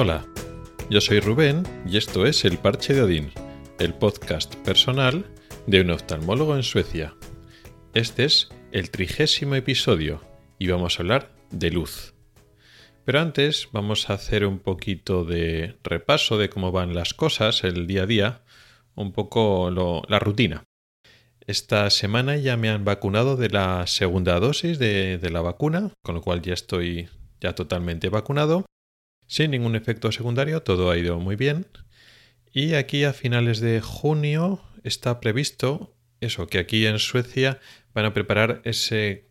Hola, yo soy Rubén y esto es El Parche de Odín, el podcast personal de un oftalmólogo en Suecia. Este es el trigésimo episodio y vamos a hablar de luz. Pero antes vamos a hacer un poquito de repaso de cómo van las cosas el día a día, un poco la rutina. Esta semana ya me han vacunado de la segunda dosis de, de la vacuna, con lo cual ya estoy ya totalmente vacunado sin ningún efecto secundario, todo ha ido muy bien. Y aquí a finales de junio está previsto eso, que aquí en Suecia van a preparar ese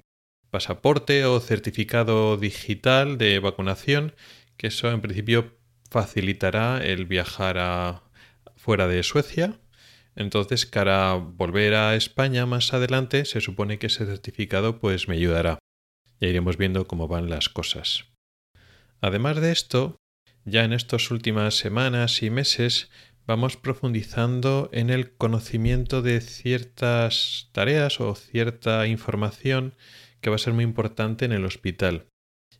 pasaporte o certificado digital de vacunación, que eso en principio facilitará el viajar a, fuera de Suecia. Entonces, cara volver a España más adelante, se supone que ese certificado pues me ayudará. Ya iremos viendo cómo van las cosas. Además de esto, ya en estas últimas semanas y meses vamos profundizando en el conocimiento de ciertas tareas o cierta información que va a ser muy importante en el hospital.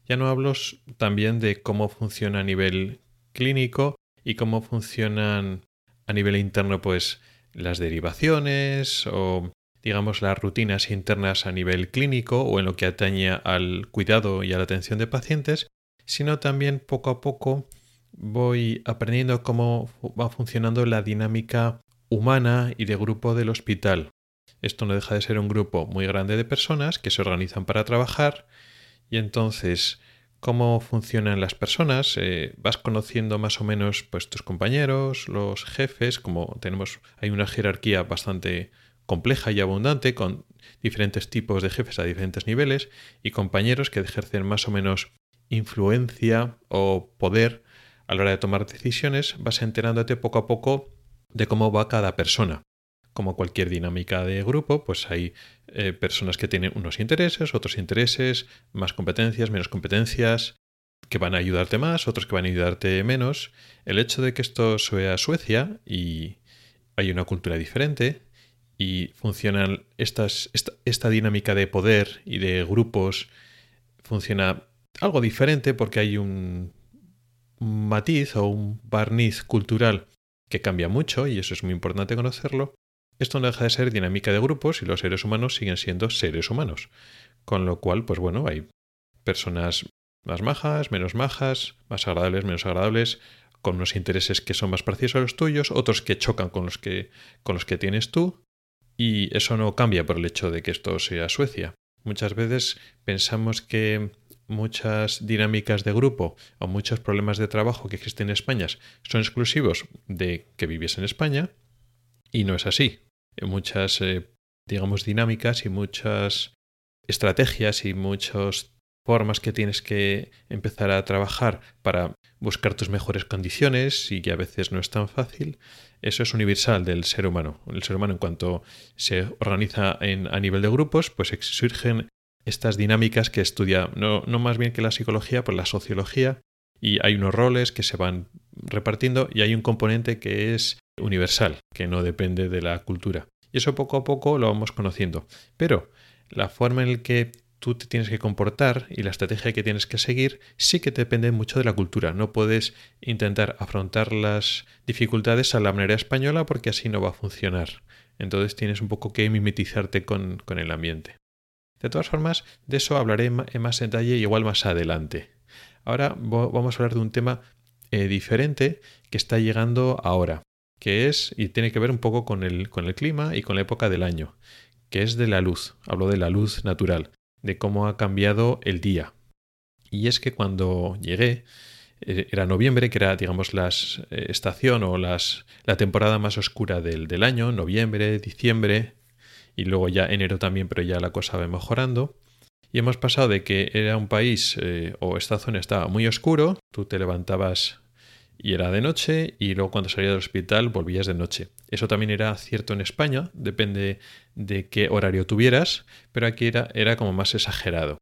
Ya no hablo también de cómo funciona a nivel clínico y cómo funcionan a nivel interno pues las derivaciones o digamos las rutinas internas a nivel clínico o en lo que atañe al cuidado y a la atención de pacientes, sino también poco a poco voy aprendiendo cómo va funcionando la dinámica humana y de grupo del hospital. Esto no deja de ser un grupo muy grande de personas que se organizan para trabajar y entonces cómo funcionan las personas, eh, vas conociendo más o menos pues tus compañeros, los jefes, como tenemos hay una jerarquía bastante compleja y abundante con diferentes tipos de jefes a diferentes niveles y compañeros que ejercen más o menos influencia o poder a la hora de tomar decisiones, vas enterándote poco a poco de cómo va cada persona. Como cualquier dinámica de grupo, pues hay eh, personas que tienen unos intereses, otros intereses, más competencias, menos competencias, que van a ayudarte más, otros que van a ayudarte menos. El hecho de que esto sea Suecia y hay una cultura diferente y funcionan estas, esta, esta dinámica de poder y de grupos funciona algo diferente porque hay un matiz o un barniz cultural que cambia mucho y eso es muy importante conocerlo. Esto no deja de ser dinámica de grupos y los seres humanos siguen siendo seres humanos. Con lo cual, pues bueno, hay personas más majas, menos majas, más agradables, menos agradables, con unos intereses que son más parecidos a los tuyos, otros que chocan con los que, con los que tienes tú, y eso no cambia por el hecho de que esto sea Suecia. Muchas veces pensamos que muchas dinámicas de grupo o muchos problemas de trabajo que existen en España son exclusivos de que vives en España y no es así. Muchas, eh, digamos, dinámicas y muchas estrategias y muchas formas que tienes que empezar a trabajar para buscar tus mejores condiciones y que a veces no es tan fácil, eso es universal del ser humano. El ser humano en cuanto se organiza en, a nivel de grupos, pues surgen estas dinámicas que estudia, no, no más bien que la psicología, pues la sociología, y hay unos roles que se van repartiendo y hay un componente que es universal, que no depende de la cultura. Y eso poco a poco lo vamos conociendo. Pero la forma en la que tú te tienes que comportar y la estrategia que tienes que seguir sí que depende mucho de la cultura. No puedes intentar afrontar las dificultades a la manera española porque así no va a funcionar. Entonces tienes un poco que mimetizarte con, con el ambiente. De todas formas, de eso hablaré en más detalle igual más adelante. Ahora vamos a hablar de un tema eh, diferente que está llegando ahora, que es, y tiene que ver un poco con el, con el clima y con la época del año, que es de la luz. Hablo de la luz natural, de cómo ha cambiado el día. Y es que cuando llegué, eh, era noviembre, que era, digamos, la eh, estación o las, la temporada más oscura del, del año, noviembre, diciembre, y luego ya enero también, pero ya la cosa va mejorando. Y hemos pasado de que era un país eh, o esta zona estaba muy oscuro, tú te levantabas y era de noche y luego cuando salías del hospital volvías de noche. Eso también era cierto en España, depende de qué horario tuvieras, pero aquí era, era como más exagerado.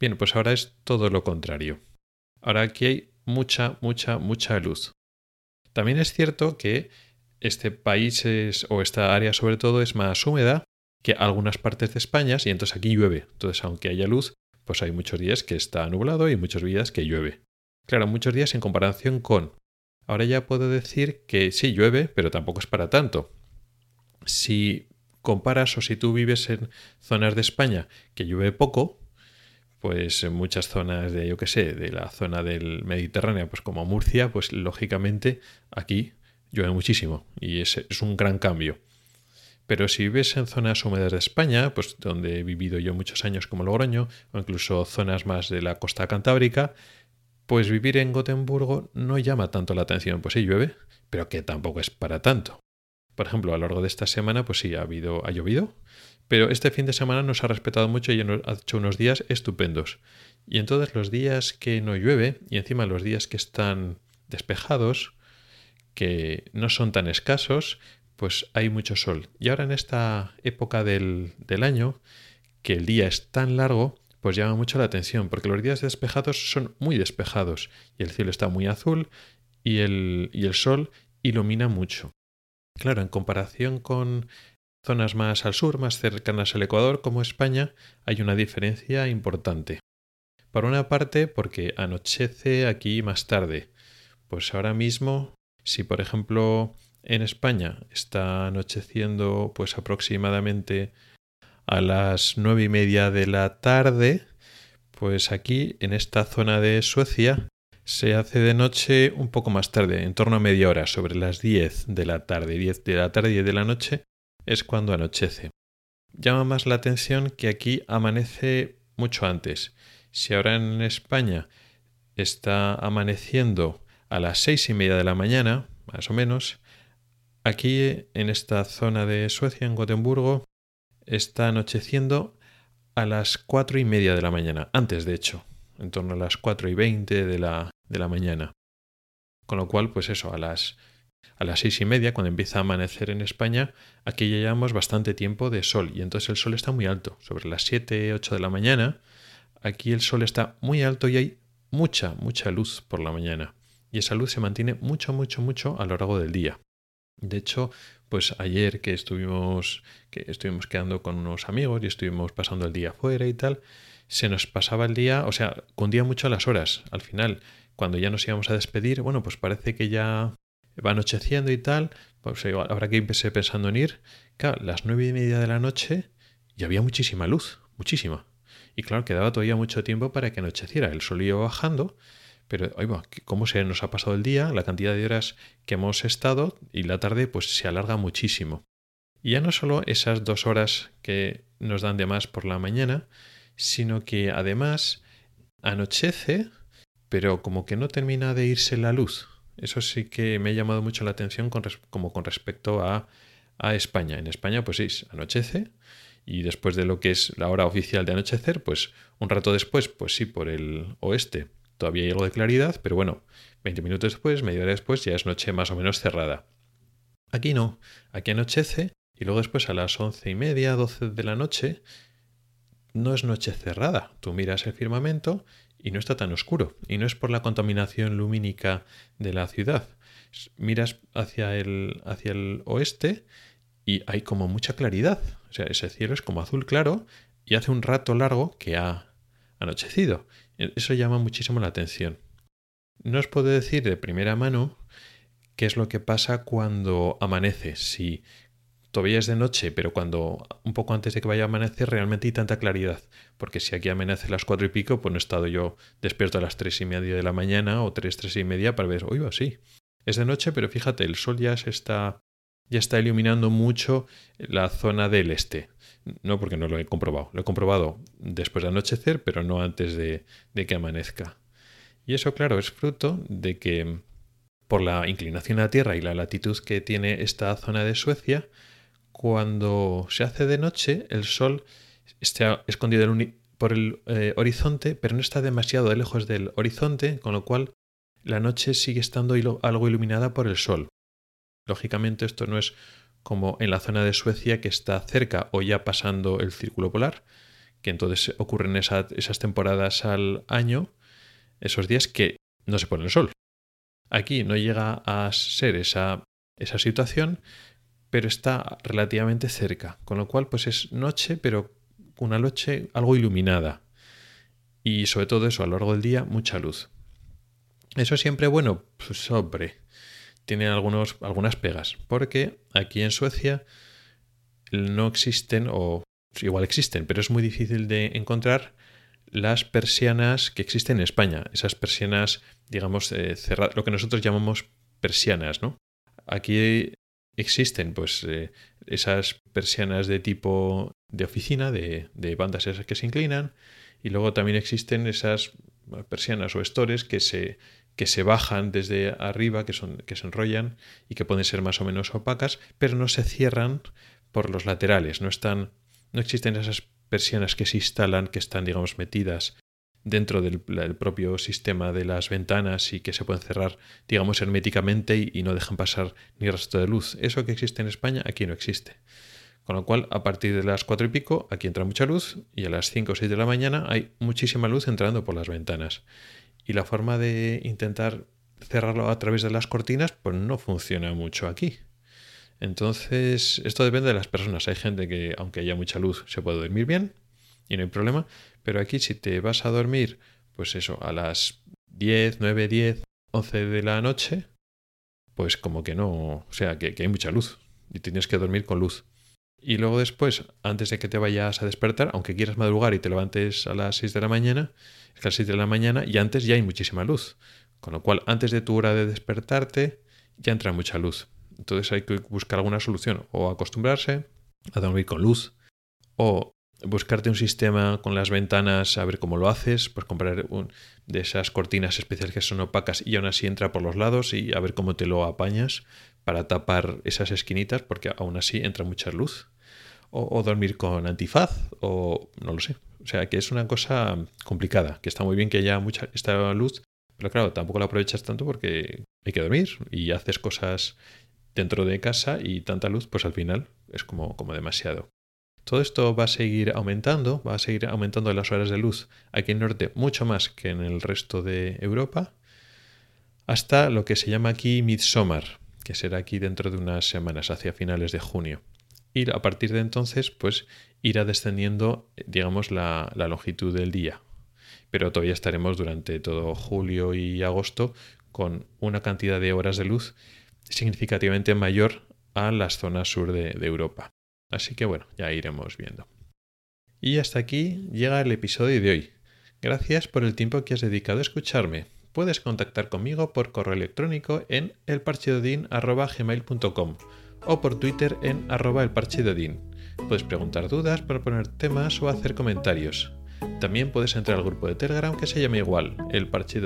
Bien, pues ahora es todo lo contrario. Ahora aquí hay mucha, mucha, mucha luz. También es cierto que este país es, o esta área sobre todo es más húmeda que algunas partes de España y entonces aquí llueve. Entonces, aunque haya luz, pues hay muchos días que está nublado y muchos días que llueve. Claro, muchos días en comparación con... Ahora ya puedo decir que sí llueve, pero tampoco es para tanto. Si comparas o si tú vives en zonas de España que llueve poco, pues en muchas zonas de, yo qué sé, de la zona del Mediterráneo, pues como Murcia, pues lógicamente aquí llueve muchísimo y es, es un gran cambio. Pero si vives en zonas húmedas de España, pues donde he vivido yo muchos años como Logroño, o incluso zonas más de la costa cantábrica, pues vivir en Gotemburgo no llama tanto la atención. Pues sí llueve, pero que tampoco es para tanto. Por ejemplo, a lo largo de esta semana, pues sí, ha, habido, ha llovido, pero este fin de semana nos ha respetado mucho y ha hecho unos días estupendos. Y en todos los días que no llueve, y encima los días que están despejados, que no son tan escasos, pues hay mucho sol. Y ahora en esta época del, año, que el día es tan largo, pues llama mucho la atención, porque los días despejados son muy despejados y el cielo está muy azul y el, y el sol ilumina mucho. Claro, en comparación con zonas más al sur, más cercanas al Ecuador, como España, hay una diferencia importante. Por una parte, porque anochece aquí más tarde. Pues ahora mismo, si por ejemplo en España está anocheciendo pues aproximadamente a las nueve y media de la tarde, pues aquí en esta zona de Suecia se hace de noche un poco más tarde, en torno a media hora, sobre las 10 de la tarde, 10 de la tarde y de la noche es cuando anochece. Llama más la atención que aquí amanece mucho antes. Si ahora en España está amaneciendo a las seis y media de la mañana, más o menos, Aquí, en esta zona de Suecia, en Gotemburgo, está anocheciendo a las cuatro y media de la mañana, antes de hecho, en torno a las cuatro y veinte de la, de la mañana. Con lo cual, pues eso, a las, a las seis y media, cuando empieza a amanecer en España, aquí ya llevamos bastante tiempo de sol, y entonces el sol está muy alto, sobre las siete, ocho de la mañana, aquí el sol está muy alto y hay mucha, mucha luz por la mañana. Y esa luz se mantiene mucho, mucho, mucho a lo largo del día. De hecho, pues ayer que estuvimos, que estuvimos quedando con unos amigos y estuvimos pasando el día afuera y tal, se nos pasaba el día, o sea, cundía mucho las horas. Al final, cuando ya nos íbamos a despedir, bueno, pues parece que ya va anocheciendo y tal, pues habrá que empecé pensando en ir. Claro, las nueve y media de la noche y había muchísima luz, muchísima. Y claro, quedaba todavía mucho tiempo para que anocheciera. El sol iba bajando pero, oiga, ¿cómo se nos ha pasado el día? La cantidad de horas que hemos estado y la tarde pues se alarga muchísimo. Y ya no solo esas dos horas que nos dan de más por la mañana, sino que además anochece, pero como que no termina de irse la luz. Eso sí que me ha llamado mucho la atención con como con respecto a, a España. En España, pues sí, anochece, y después de lo que es la hora oficial de anochecer, pues un rato después, pues sí, por el oeste, Todavía hay algo de claridad, pero bueno, 20 minutos después, media hora después, ya es noche más o menos cerrada. Aquí no, aquí anochece y luego después a las once y media, doce de la noche, no es noche cerrada. Tú miras el firmamento y no está tan oscuro. Y no es por la contaminación lumínica de la ciudad. Miras hacia el, hacia el oeste y hay como mucha claridad. O sea, ese cielo es como azul claro y hace un rato largo que ha anochecido. Eso llama muchísimo la atención. No os puedo decir de primera mano qué es lo que pasa cuando amanece. Si todavía es de noche, pero cuando un poco antes de que vaya a amanecer realmente hay tanta claridad. Porque si aquí amanece a las cuatro y pico, pues no he estado yo despierto a las tres y media de la mañana o tres, tres y media para ver, oiga, sí. Es de noche, pero fíjate, el sol ya se está ya está iluminando mucho la zona del este. No porque no lo he comprobado, lo he comprobado después de anochecer, pero no antes de, que amanezca. Y eso, claro, es fruto de que por la inclinación a la Tierra y la latitud que tiene esta zona de Suecia, cuando se hace de noche, el Sol está escondido por el eh, horizonte, pero no está demasiado lejos del horizonte, con lo cual la noche sigue estando algo iluminada por el Sol. Lógicamente esto no es como en la zona de Suecia que está cerca o ya pasando el círculo polar, que entonces ocurren esas temporadas al año, esos días que no se pone el sol. Aquí no llega a ser esa, esa situación, pero está relativamente cerca, con lo cual pues es noche, pero una noche algo iluminada. Y sobre todo eso, a lo largo del día, mucha luz. Eso siempre bueno, pues hombre, tiene algunos, algunas pegas, porque aquí en Suecia no existen, o igual existen, pero es muy difícil de encontrar las persianas que existen en España. Esas persianas, digamos, eh, cerradas, lo que nosotros llamamos persianas, ¿no? Aquí existen, pues, eh, esas persianas de tipo de oficina, de, de bandas esas que se inclinan, y luego también existen esas persianas o estores que se, que se bajan desde arriba, que, son, que se enrollan y que pueden ser más o menos opacas, pero no se cierran por los laterales, no están, no existen esas persianas que se instalan, que están, digamos, metidas dentro del, propio sistema de las ventanas y que se pueden cerrar, digamos, herméticamente y, no dejan pasar ni rastro de luz. Eso que existe en España, aquí no existe. Con lo cual, a partir de las cuatro y pico, aquí entra mucha luz y a las 5 o 6 de la mañana hay muchísima luz entrando por las ventanas. Y la forma de intentar cerrarlo a través de las cortinas, pues no funciona mucho aquí. Entonces, esto depende de las personas. Hay gente que, aunque haya mucha luz, se puede dormir bien y no hay problema. Pero aquí, si te vas a dormir, pues eso, a las 10, 9, 10, 11 de la noche, pues como que no, o sea, que, que hay mucha luz y tienes que dormir con luz. Y luego después, antes de que te vayas a despertar, aunque quieras madrugar y te levantes a las 6 de la mañana, es que a las 6 de la mañana y antes ya hay muchísima luz. Con lo cual, antes de tu hora de despertarte, ya entra mucha luz. Entonces hay que buscar alguna solución. O acostumbrarse a dormir con luz. O buscarte un sistema con las ventanas, a ver cómo lo haces. Pues comprar de esas cortinas especiales que son opacas y aún así entra por los lados y a ver cómo te lo apañas para tapar esas esquinitas porque aún así entra mucha luz. O, dormir con antifaz o no lo sé. O sea que es una cosa complicada, que está muy bien que haya mucha esta luz, pero claro, tampoco la aprovechas tanto porque hay que dormir y haces cosas dentro de casa y tanta luz, pues al final es como, como demasiado. Todo esto va a seguir aumentando, va a seguir aumentando las horas de luz aquí en el norte mucho más que en el resto de Europa, hasta lo que se llama aquí Midsommar, que será aquí dentro de unas semanas, hacia finales de junio. Y a partir de entonces, pues irá descendiendo, digamos, la, longitud del día. Pero todavía estaremos durante todo julio y agosto con una cantidad de horas de luz significativamente mayor a las zonas sur de, de Europa. Así que bueno, ya iremos viendo. Y hasta aquí llega el episodio de hoy. Gracias por el tiempo que has dedicado a escucharme puedes contactar conmigo por correo electrónico en elparchedodin.gmail.com o por Twitter en arroba elparchedodin. Puedes preguntar dudas, proponer temas o hacer comentarios. También puedes entrar al grupo de Telegram que se llama igual, El Parche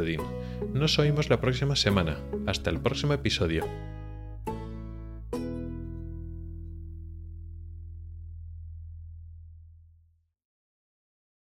Nos oímos la próxima semana. Hasta el próximo episodio.